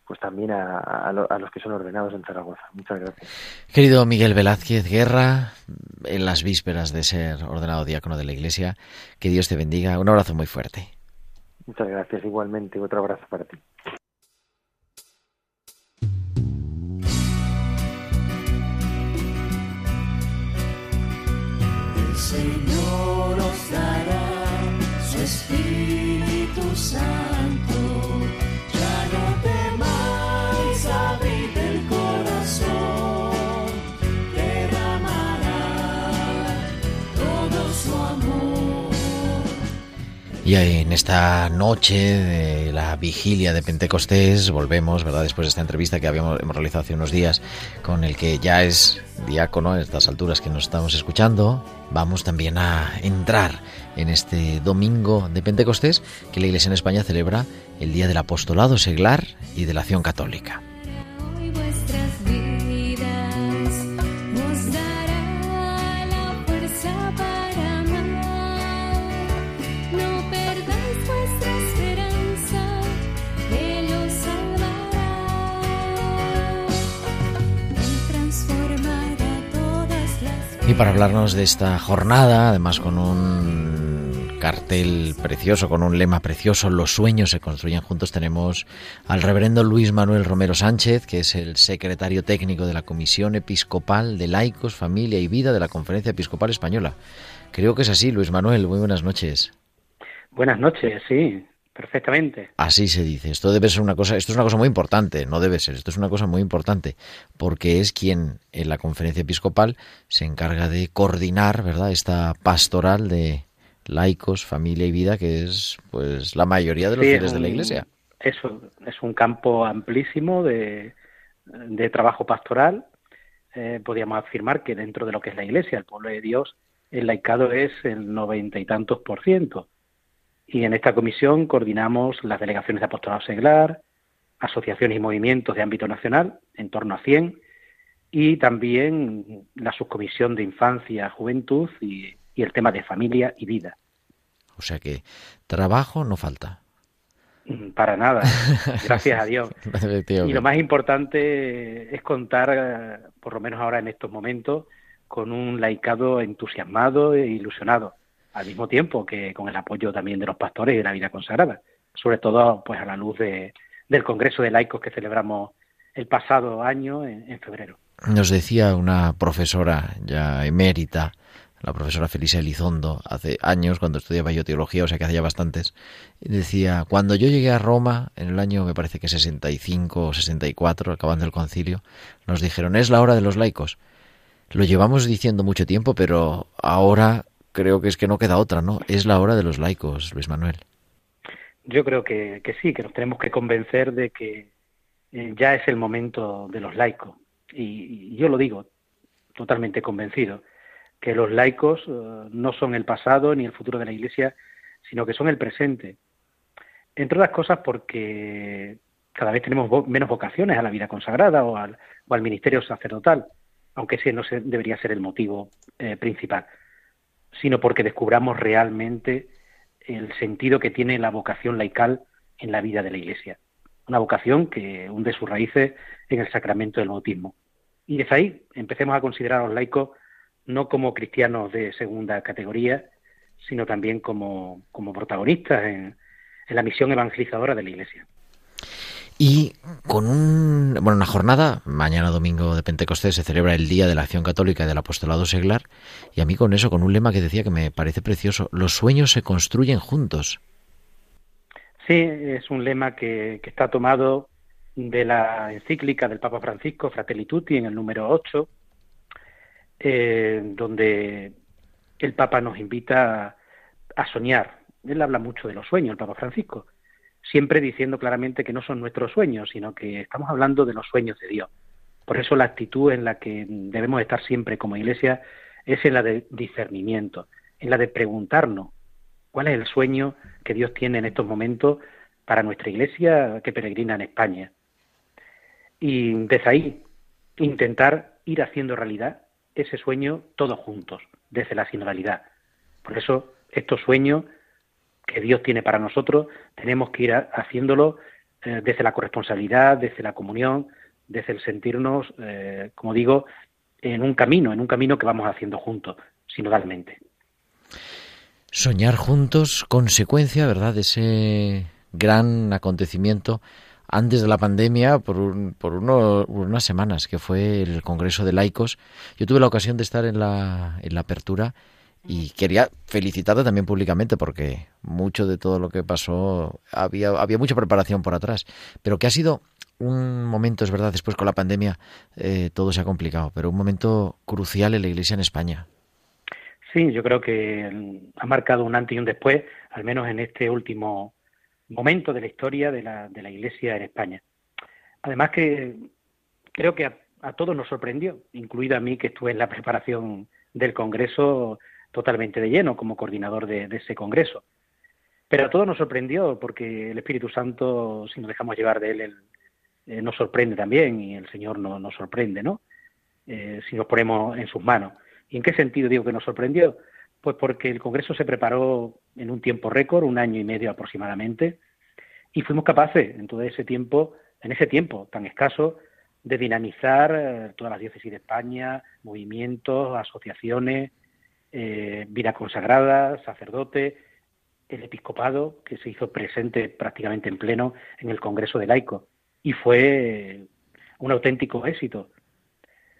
Speaker 4: pues también a, a, los que son ordenados en Zaragoza. Muchas gracias.
Speaker 1: Querido Miguel Velázquez Guerra, en las vísperas de ser ordenado diácono de la Iglesia, que Dios te bendiga. Un abrazo muy fuerte.
Speaker 4: Muchas gracias, igualmente. Otro abrazo para ti.
Speaker 2: El Señor os dará su Espíritu Santo.
Speaker 1: Y en esta noche de la vigilia de Pentecostés volvemos, ¿verdad? Después de esta entrevista que habíamos realizado hace unos días con el que ya es diácono en estas alturas que nos estamos escuchando, vamos también a entrar en este domingo de Pentecostés que la Iglesia en España celebra el Día del Apostolado Seglar y de la Acción Católica. Y para hablarnos de esta jornada, además con un cartel precioso, con un lema precioso, los sueños se construyen juntos, tenemos al reverendo Luis Manuel Romero Sánchez, que es el secretario técnico de la Comisión Episcopal de Laicos, Familia y Vida de la Conferencia Episcopal Española. Creo que es así, Luis Manuel, muy buenas noches.
Speaker 5: Buenas noches, sí, perfectamente.
Speaker 1: Así se dice. Esto debe ser una cosa, esto es una cosa muy importante, no debe ser, esto es una cosa muy importante, porque es quien en la conferencia episcopal se encarga de coordinar, ¿verdad?, esta pastoral de laicos, familia y vida, que es pues la mayoría de los
Speaker 5: Sí,
Speaker 1: fieles
Speaker 5: es
Speaker 1: de la iglesia.
Speaker 5: Eso es un campo amplísimo de, de trabajo pastoral. Eh, podríamos afirmar que dentro de lo que es la iglesia, el pueblo de Dios, el laicado es el noventa y tantos por ciento. Y en esta comisión coordinamos las delegaciones de apostolado seglar, asociaciones y movimientos de ámbito nacional, en torno a 100, y también la subcomisión de infancia, juventud y, y el tema de familia y vida.
Speaker 1: O sea que trabajo no falta.
Speaker 5: Mm, Para nada, gracias a Dios. Y lo más importante es contar, eh, por lo menos ahora en estos momentos, con un laicado entusiasmado e ilusionado, al mismo tiempo que con el apoyo también de los pastores y de la vida consagrada, sobre todo pues a la luz de, del Congreso de Laicos que celebramos el pasado año en, febrero.
Speaker 1: Nos decía una profesora ya emérita la profesora Felisa Elizondo, hace años, cuando estudiaba yo teología, o sea que hacía bastantes, decía, cuando yo llegué a Roma, en el año me parece que 65 o 64, acabando el concilio, nos dijeron, es la hora de los laicos. Lo llevamos diciendo mucho tiempo, pero ahora creo que es que no queda otra, ¿no? Es la hora de los laicos, Luis Manuel.
Speaker 5: Yo creo que, que sí, que nos tenemos que convencer de que eh, ya es el momento de los laicos. Y, yo lo digo totalmente convencido, que los laicos eh, no son el pasado ni el futuro de la Iglesia, sino que son el presente. Entre otras cosas porque cada vez tenemos menos vocaciones a la vida consagrada o al, o al ministerio sacerdotal, aunque ese no se, debería ser el motivo eh, principal, sino porque descubramos realmente el sentido que tiene la vocación laical en la vida de la Iglesia. Una vocación que hunde sus raíces en el sacramento del bautismo. Y desde ahí empecemos a considerar a los laicos no como cristianos de segunda categoría, sino también como, como protagonistas en, en la misión evangelizadora de la Iglesia.
Speaker 1: Y con un, bueno, una jornada, mañana domingo de Pentecostés se celebra el Día de la Acción Católica y del Apostolado Seglar, y a mí con eso, con un lema que decía que me parece precioso, los sueños se construyen juntos.
Speaker 5: Sí, es un lema que, que está tomado de la encíclica del Papa Francisco, Fratelli Tutti, en el número 8, eh, donde el Papa nos invita a soñar. Él habla mucho de los sueños, el Papa Francisco, siempre diciendo claramente que no son nuestros sueños, sino que estamos hablando de los sueños de Dios. Por eso la actitud en la que debemos estar siempre como iglesia es en la de discernimiento, en la de preguntarnos cuál es el sueño que Dios tiene en estos momentos para nuestra iglesia que peregrina en España y desde ahí intentar ir haciendo realidad ese sueño todos juntos, desde la sinodalidad. Por eso estos sueños que Dios tiene para nosotros tenemos que ir haciéndolo eh, desde la corresponsabilidad, desde la comunión, desde el sentirnos, eh, como digo, en un camino, en un camino que vamos haciendo juntos, sinodalmente.
Speaker 1: Soñar juntos, consecuencia, ¿verdad?, de ese gran acontecimiento antes de la pandemia por, por, unas semanas, que fue el Congreso de Laicos. Yo tuve la ocasión de estar en la, en la apertura y quería felicitarte también públicamente porque mucho de todo lo que pasó había, había mucha preparación por atrás, pero que ha sido un momento, es verdad, después con la pandemia eh, todo se ha complicado, pero un momento crucial en la Iglesia en España.
Speaker 5: Sí, yo creo que ha marcado un antes y un después, al menos en este último momento de la historia de la, de la Iglesia en España. Además que creo que a, todos nos sorprendió, incluida a mí que estuve en la preparación del Congreso totalmente de lleno como coordinador de, ese Congreso. Pero a todos nos sorprendió porque el Espíritu Santo, si nos dejamos llevar de él, eh, nos sorprende también y el Señor no, nos sorprende, ¿no? Eh, si nos ponemos en sus manos. ¿Y en qué sentido digo que nos sorprendió? Pues porque el Congreso se preparó en un tiempo récord, un año y medio aproximadamente, y fuimos capaces en todo ese tiempo, en ese tiempo tan escaso, de dinamizar eh, todas las diócesis de España, movimientos, asociaciones, eh, vida consagrada, sacerdote, el episcopado, que se hizo presente prácticamente en pleno en el Congreso de Laico. Y fue un auténtico éxito,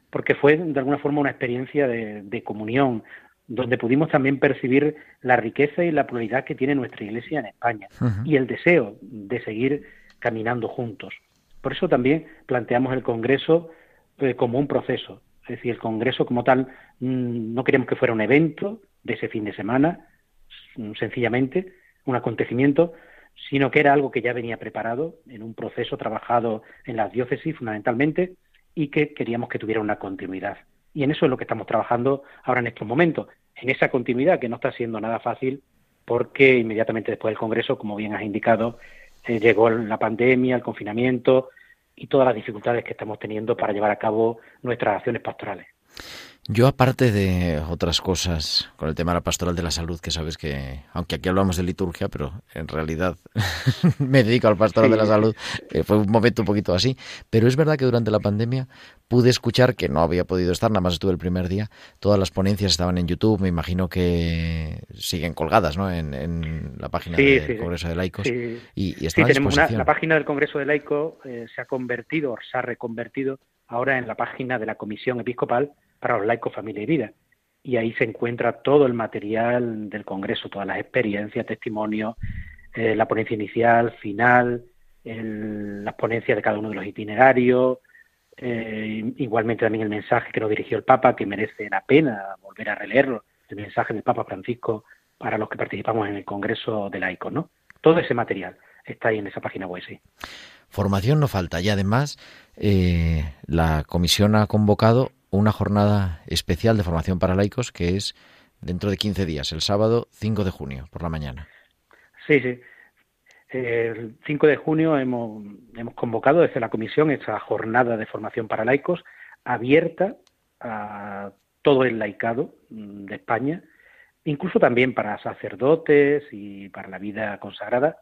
Speaker 5: porque fue de alguna forma una experiencia de comunión, donde pudimos también percibir la riqueza y la pluralidad que tiene nuestra Iglesia en España y el deseo de seguir caminando juntos. Por eso también planteamos el Congreso eh, como un proceso. Es decir, el Congreso como tal mm, no queremos que fuera un evento de ese fin de semana, mm, sencillamente, un acontecimiento, sino que era algo que ya venía preparado en un proceso trabajado en las diócesis fundamentalmente y que queríamos que tuviera una continuidad. Y en eso es lo que estamos trabajando ahora en estos momentos, en esa continuidad que no está siendo nada fácil porque inmediatamente después del Congreso, como bien has indicado, eh, llegó la pandemia, el confinamiento y todas las dificultades que estamos teniendo para llevar a cabo nuestras acciones pastorales.
Speaker 1: Yo, aparte de otras cosas, con el tema de la pastoral de la salud, que sabes que, aunque aquí hablamos de liturgia, pero en realidad me dedico al pastoral de la salud, eh, fue un momento un poquito así. Pero es verdad que durante la pandemia pude escuchar, que no había podido estar, nada más estuve el primer día, todas las ponencias estaban en YouTube, me imagino que siguen colgadas ¿no? en, la página del Congreso de Laicos.
Speaker 5: Y, y tenemos una, la página del Congreso de Laicos eh, se ha convertido, se ha reconvertido ahora en la página de la Comisión Episcopal para los laicos, familia y vida. y ahí se encuentra todo el material del Congreso, todas las experiencias, testimonios, eh, la ponencia inicial, final, las ponencias de cada uno de los itinerarios, eh, igualmente también el mensaje que nos dirigió el Papa, que merece la pena volver a releerlo, el mensaje del Papa Francisco para los que participamos en el Congreso de laicos, ¿no? Todo ese material está ahí en esa página web.
Speaker 1: Formación no falta y además eh, la comisión ha convocado una jornada especial de formación para laicos que es dentro de 15 días, el sábado 5 de junio, por la mañana.
Speaker 5: Sí, sí. El 5 de junio hemos, hemos convocado desde la comisión esta jornada de formación para laicos abierta a todo el laicado mm, de España, incluso también para sacerdotes y para la vida consagrada,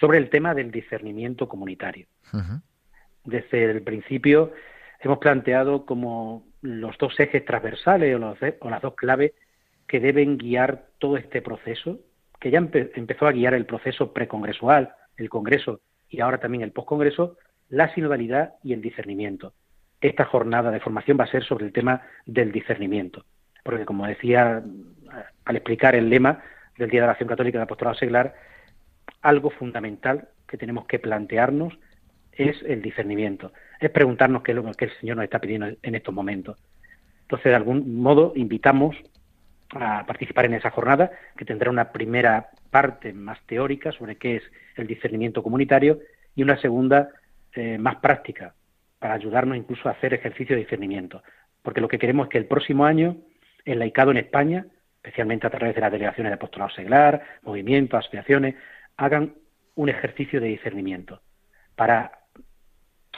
Speaker 5: sobre el tema del discernimiento comunitario. Desde el principio hemos planteado como los dos ejes transversales o, las dos claves que deben guiar todo este proceso, que ya empezó a guiar el proceso precongresual, el Congreso y ahora también el postcongreso, la sinodalidad y el discernimiento. Esta jornada de formación va a ser sobre el tema del discernimiento, porque como decía al explicar el lema del Día de la Acción Católica de Apostolado Seglar, algo fundamental que tenemos que plantearnos es el discernimiento, es preguntarnos qué es lo que el Señor nos está pidiendo en estos momentos. Entonces, de algún modo, invitamos a participar en esa jornada, que tendrá una primera parte más teórica sobre qué es el discernimiento comunitario y una segunda eh, más práctica, para ayudarnos incluso a hacer ejercicio de discernimiento. Porque lo que queremos es que el próximo año el laicado en España, especialmente a través de las delegaciones de apostolado seglar, movimientos, asociaciones, hagan un ejercicio de discernimiento para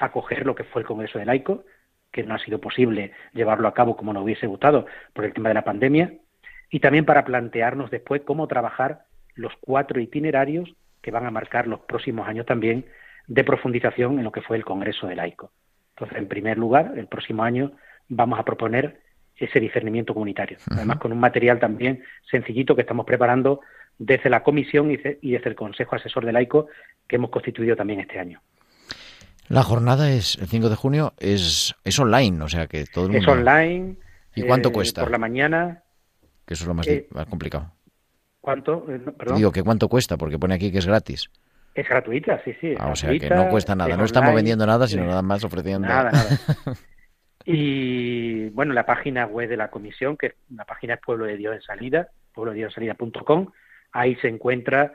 Speaker 5: acoger lo que fue el Congreso de Laico, que no ha sido posible llevarlo a cabo como nos hubiese gustado por el tema de la pandemia, y también para plantearnos después cómo trabajar los cuatro itinerarios que van a marcar los próximos años también de profundización en lo que fue el Congreso de Laico. Entonces, en primer lugar, el próximo año vamos a proponer ese discernimiento comunitario, además con un material también sencillito que estamos preparando desde la comisión y desde el Consejo Asesor de Laico que hemos constituido también este año.
Speaker 1: La jornada es el 5 de junio, es, es online, o sea que todo el mundo...
Speaker 5: Es online.
Speaker 1: ¿Y cuánto eh, cuesta?
Speaker 5: Por la mañana.
Speaker 1: Que eso es lo más, eh, complicado.
Speaker 5: ¿Cuánto? Eh,
Speaker 1: Digo, ¿que cuánto cuesta? Porque pone aquí que es gratis.
Speaker 5: Es gratuita, sí, sí.
Speaker 1: Ah, o sea que no cuesta nada. No estamos vendiendo nada, sino nada más ofreciendo.
Speaker 5: Nada, nada. y bueno, la página web de la comisión, que la página es Pueblo de Dios en Salida, pueblo de Dios en Salida.com. Ahí se encuentra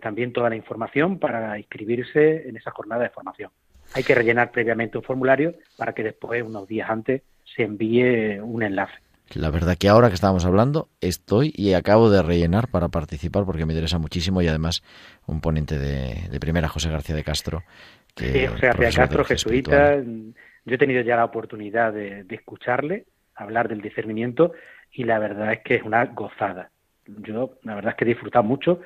Speaker 5: también toda la información para inscribirse en esa jornada de formación hay que rellenar previamente un formulario para que después, unos días antes, se envíe un enlace.
Speaker 1: La verdad que ahora que estábamos hablando, estoy y acabo de rellenar para participar porque me interesa muchísimo y además un ponente de, primera, José García de Castro.
Speaker 5: Que sí, José García de Castro, jesuita. Yo he tenido ya la oportunidad de, escucharle hablar del discernimiento y la verdad es que es una gozada. Yo la verdad es que he disfrutado mucho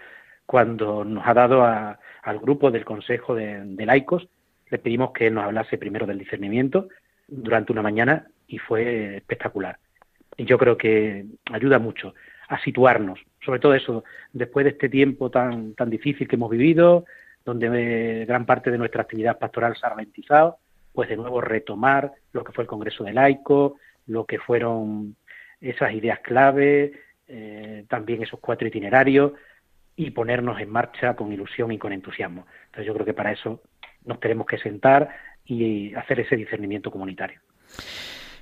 Speaker 5: cuando nos ha dado al grupo del Consejo de, de Laicos le pedimos que nos hablase primero del discernimiento durante una mañana y fue espectacular. Y yo creo que ayuda mucho a situarnos, sobre todo eso, después de este tiempo tan, tan difícil que hemos vivido, donde eh, gran parte de nuestra actividad pastoral se ha ralentizado, pues de nuevo retomar lo que fue el Congreso de Laico, lo que fueron esas ideas clave, eh, también esos cuatro itinerarios y ponernos en marcha con ilusión y con entusiasmo. Entonces yo creo que para eso nos tenemos que sentar y hacer ese discernimiento comunitario.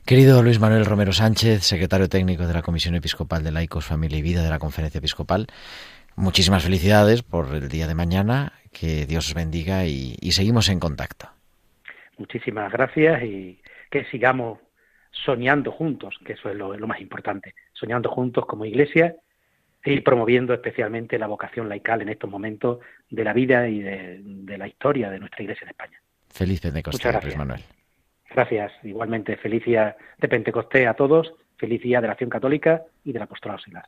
Speaker 1: Querido Luis Manuel Romero Sánchez, secretario técnico de la Comisión Episcopal de Laicos, Familia y Vida de la Conferencia Episcopal, muchísimas felicidades por el día de mañana, que Dios os bendiga y, seguimos en contacto.
Speaker 5: Muchísimas gracias y que sigamos soñando juntos, que eso es lo, lo más importante, soñando juntos como iglesia y promoviendo especialmente la vocación laical en estos momentos de la vida y de, la historia de nuestra Iglesia en España.
Speaker 1: Feliz Pentecostés, Luis Manuel.
Speaker 5: Gracias. Igualmente, feliz día de Pentecostés a todos, feliz día de la acción católica y del apostolado seglar.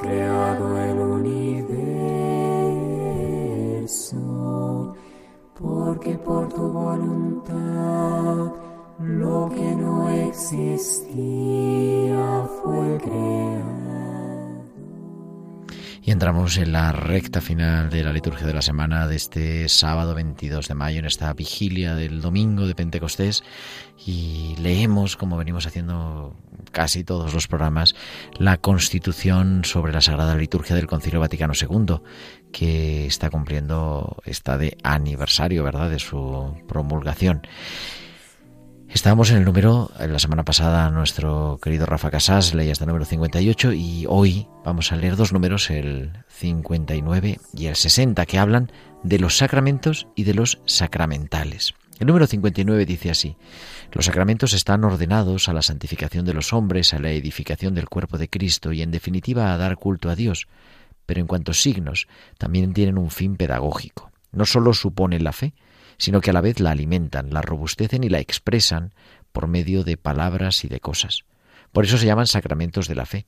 Speaker 2: Creado el universo, porque por tu voluntad lo que no existía fue creado.
Speaker 1: Y entramos en la recta final de la liturgia de la semana de este sábado 22 de mayo, en esta vigilia del domingo de Pentecostés, y leemos, como venimos haciendo casi todos los programas, la constitución sobre la Sagrada Liturgia del Concilio Vaticano II, que está cumpliendo, está de aniversario, ¿verdad?, de su promulgación. Estábamos en el número, la semana pasada nuestro querido Rafa Casas leía hasta el número 58 y hoy vamos a leer dos números, el 59 y el 60, que hablan de los sacramentos y de los sacramentales. El número 59 dice así, los sacramentos están ordenados a la santificación de los hombres, a la edificación del cuerpo de Cristo y en definitiva a dar culto a Dios, pero en cuanto signos también tienen un fin pedagógico. No sólo suponen la fe, sino que a la vez la alimentan, la robustecen y la expresan por medio de palabras y de cosas. Por eso se llaman sacramentos de la fe.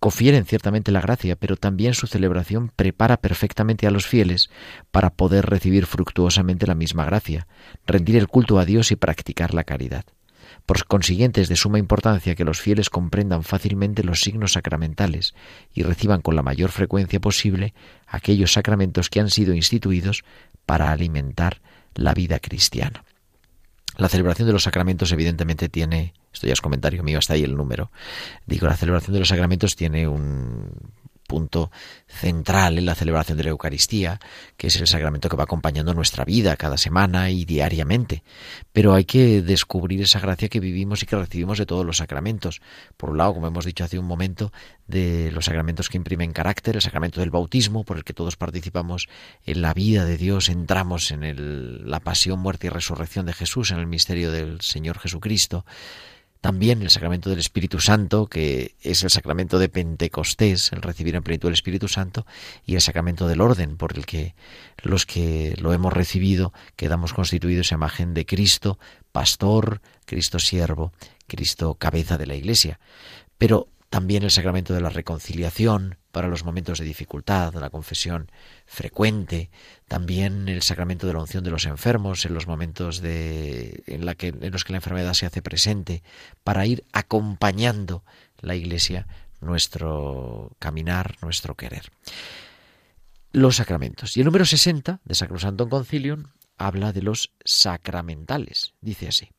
Speaker 1: Confieren ciertamente la gracia, pero también su celebración prepara perfectamente a los fieles para poder recibir fructuosamente la misma gracia, rendir el culto a Dios y practicar la caridad. Por consiguiente, es de suma importancia que los fieles comprendan fácilmente los signos sacramentales y reciban con la mayor frecuencia posible aquellos sacramentos que han sido instituidos para alimentar la vida cristiana. La celebración de los sacramentos evidentemente tiene, esto ya es comentario mío, hasta ahí el número, digo, la celebración de los sacramentos tiene un punto central en la celebración de la Eucaristía, que es el sacramento que va acompañando nuestra vida cada semana y diariamente. Pero hay que descubrir esa gracia que vivimos y que recibimos de todos los sacramentos. Por un lado, como hemos dicho hace un momento, de los sacramentos que imprimen carácter, el sacramento del bautismo, por el que todos participamos en la vida de Dios, entramos en el, la pasión, muerte y resurrección de Jesús, en el misterio del Señor Jesucristo. También el sacramento del Espíritu Santo, que es el sacramento de Pentecostés, el recibir en plenitud el Espíritu Santo, y el sacramento del orden, por el que los que lo hemos recibido quedamos constituidos a imagen de Cristo, pastor, Cristo siervo, Cristo cabeza de la Iglesia. Pero también el sacramento de la reconciliación para los momentos de dificultad, la confesión frecuente, también el sacramento de la unción de los enfermos en los momentos de, en, la que, en los que la enfermedad se hace presente, para ir acompañando la Iglesia nuestro caminar, nuestro querer. Los sacramentos. Y el número 60 de Sacrosanto Concilium habla de los sacramentales. Dice así.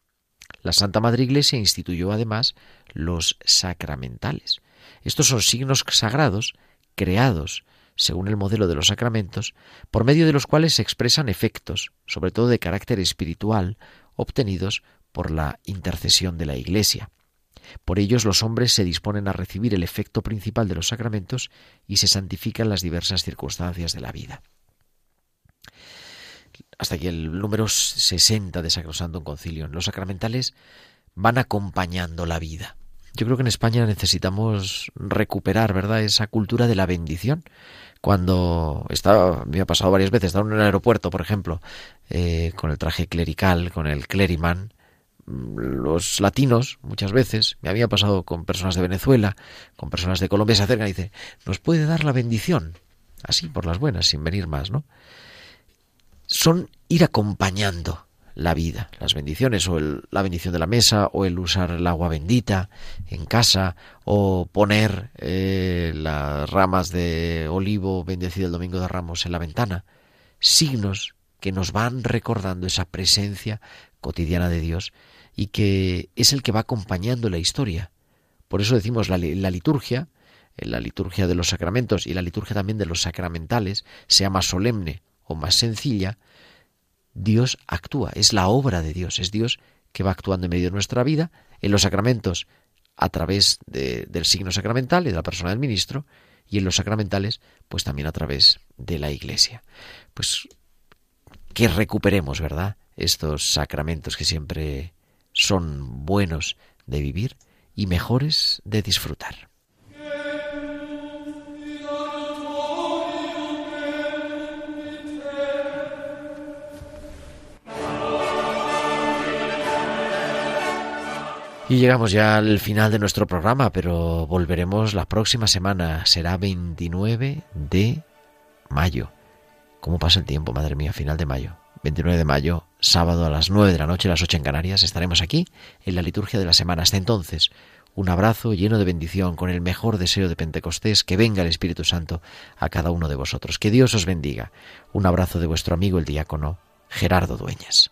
Speaker 1: La Santa Madre Iglesia instituyó además los sacramentales. Estos son signos sagrados creados según el modelo de los sacramentos, por medio de los cuales se expresan efectos, sobre todo de carácter espiritual, obtenidos por la intercesión de la Iglesia. Por ellos los hombres se disponen a recibir el efecto principal de los sacramentos y se santifican las diversas circunstancias de la vida. Hasta aquí el número 60 de Sacrosanto Concilium. Los sacramentales van acompañando la vida. Yo creo que en España necesitamos recuperar, ¿verdad?, esa cultura de la bendición. Cuando estaba, me ha pasado varias veces, estaba en el aeropuerto, por ejemplo, eh, con el traje clerical, con el cleriman, los latinos, muchas veces, me había pasado con personas de Venezuela, con personas de Colombia, se acercan y dicen, ¿nos puede dar la bendición? Así, por las buenas, sin venir más, ¿no? Son ir acompañando la vida, las bendiciones, o la bendición de la mesa, o el usar el agua bendita en casa, o poner eh, las ramas de olivo bendecido el domingo de Ramos en la ventana, signos que nos van recordando esa presencia cotidiana de Dios y que es el que va acompañando la historia. Por eso decimos la, la liturgia, la liturgia de los sacramentos y la liturgia también de los sacramentales, sea más solemne o más sencilla, Dios actúa, es la obra de Dios, es Dios que va actuando en medio de nuestra vida, en los sacramentos a través del signo sacramental y de la persona del ministro, y en los sacramentales, pues también a través de la Iglesia. Pues que recuperemos, ¿verdad? Estos sacramentos que siempre son buenos de vivir y mejores de disfrutar. Y llegamos ya al final de nuestro programa, pero volveremos la próxima semana. Será 29 de mayo. ¿Cómo pasa el tiempo, madre mía? Final de mayo. 29 de mayo, sábado a las 9 de la noche, las 8 en Canarias, estaremos aquí en la liturgia de la semana. Hasta entonces, un abrazo lleno de bendición, con el mejor deseo de Pentecostés, que venga el Espíritu Santo a cada uno de vosotros. Que Dios os bendiga. Un abrazo de vuestro amigo el diácono Gerardo Dueñas.